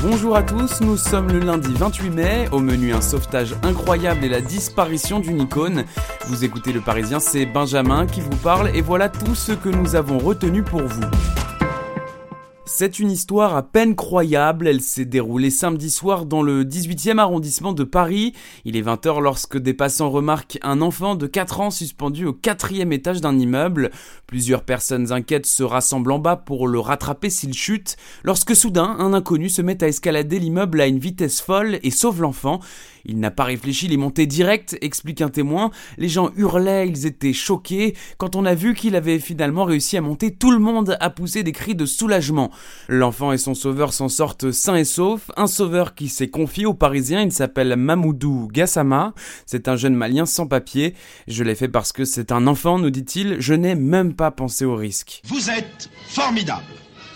Bonjour à tous, nous sommes le lundi 28 mai. Au menu, un sauvetage incroyable et la disparition d'une icône. Vous écoutez le Parisien, c'est Benjamin qui vous parle et voilà tout ce que nous avons retenu pour vous. C'est une histoire à peine croyable, elle s'est déroulée samedi soir dans le 18e arrondissement de Paris. Il est 20h lorsque des passants remarquent un enfant de 4 ans suspendu au quatrième étage d'un immeuble. Plusieurs personnes inquiètes se rassemblent en bas pour le rattraper s'il chute, lorsque soudain un inconnu se met à escalader l'immeuble à une vitesse folle et sauve l'enfant. Il n'a pas réfléchi, il est monté direct, explique un témoin. Les gens hurlaient, ils étaient choqués. Quand on a vu qu'il avait finalement réussi à monter, tout le monde a poussé des cris de soulagement. L'enfant et son sauveur s'en sortent sains et saufs. Un sauveur qui s'est confié aux Parisiens, il s'appelle Mamoudou Gassama. C'est un jeune malien sans papier. Je l'ai fait parce que c'est un enfant, nous dit-il. Je n'ai même pas pensé au risque. Vous êtes formidable.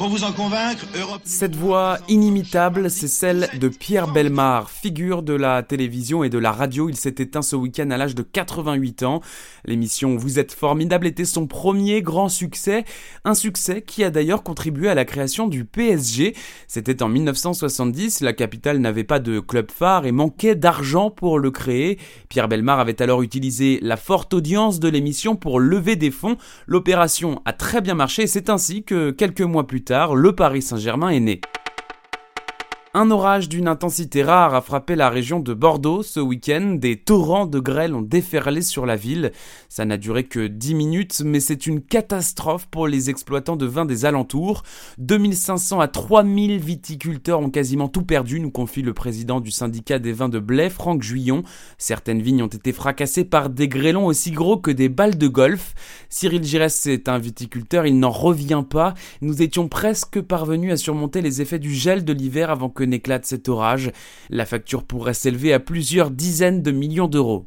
Pour vous en convaincre, Europe... Cette voix inimitable, c'est celle de Pierre Belmar, figure de la télévision et de la radio. Il s'est éteint ce week-end à l'âge de 88 ans. L'émission Vous êtes formidable était son premier grand succès, un succès qui a d'ailleurs contribué à la création du PSG. C'était en 1970, la capitale n'avait pas de club phare et manquait d'argent pour le créer. Pierre Belmar avait alors utilisé la forte audience de l'émission pour lever des fonds. L'opération a très bien marché et c'est ainsi que quelques mois plus tard, le Paris Saint-Germain est né. Un orage d'une intensité rare a frappé la région de Bordeaux ce week-end. Des torrents de grêle ont déferlé sur la ville. Ça n'a duré que 10 minutes, mais c'est une catastrophe pour les exploitants de vin des alentours. 2500 à 3000 viticulteurs ont quasiment tout perdu, nous confie le président du syndicat des vins de Blais, Franck Juillon. Certaines vignes ont été fracassées par des grêlons aussi gros que des balles de golf. Cyril Giresse est un viticulteur, il n'en revient pas. Nous étions presque parvenus à surmonter les effets du gel de l'hiver avant n'éclate cet orage. La facture pourrait s'élever à plusieurs dizaines de millions d'euros.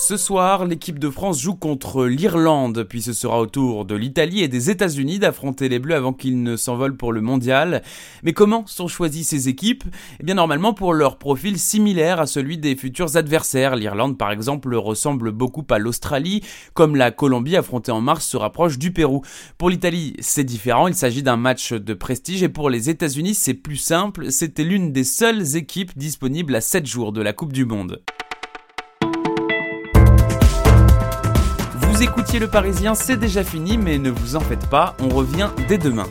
Ce soir, l'équipe de France joue contre l'Irlande, puis ce sera au tour de l'Italie et des États-Unis d'affronter les Bleus avant qu'ils ne s'envolent pour le mondial. Mais comment sont choisies ces équipes? Eh bien normalement pour leur profil similaire à celui des futurs adversaires. L'Irlande par exemple ressemble beaucoup à l'Australie, comme la Colombie affrontée en mars se rapproche du Pérou. Pour l'Italie, c'est différent, il s'agit d'un match de prestige et pour les États-Unis, c'est plus simple, c'était l'une des seules équipes disponibles à 7 jours de la Coupe du Monde. Vous écoutiez le Parisien, c'est déjà fini, mais ne vous en faites pas, on revient dès demain.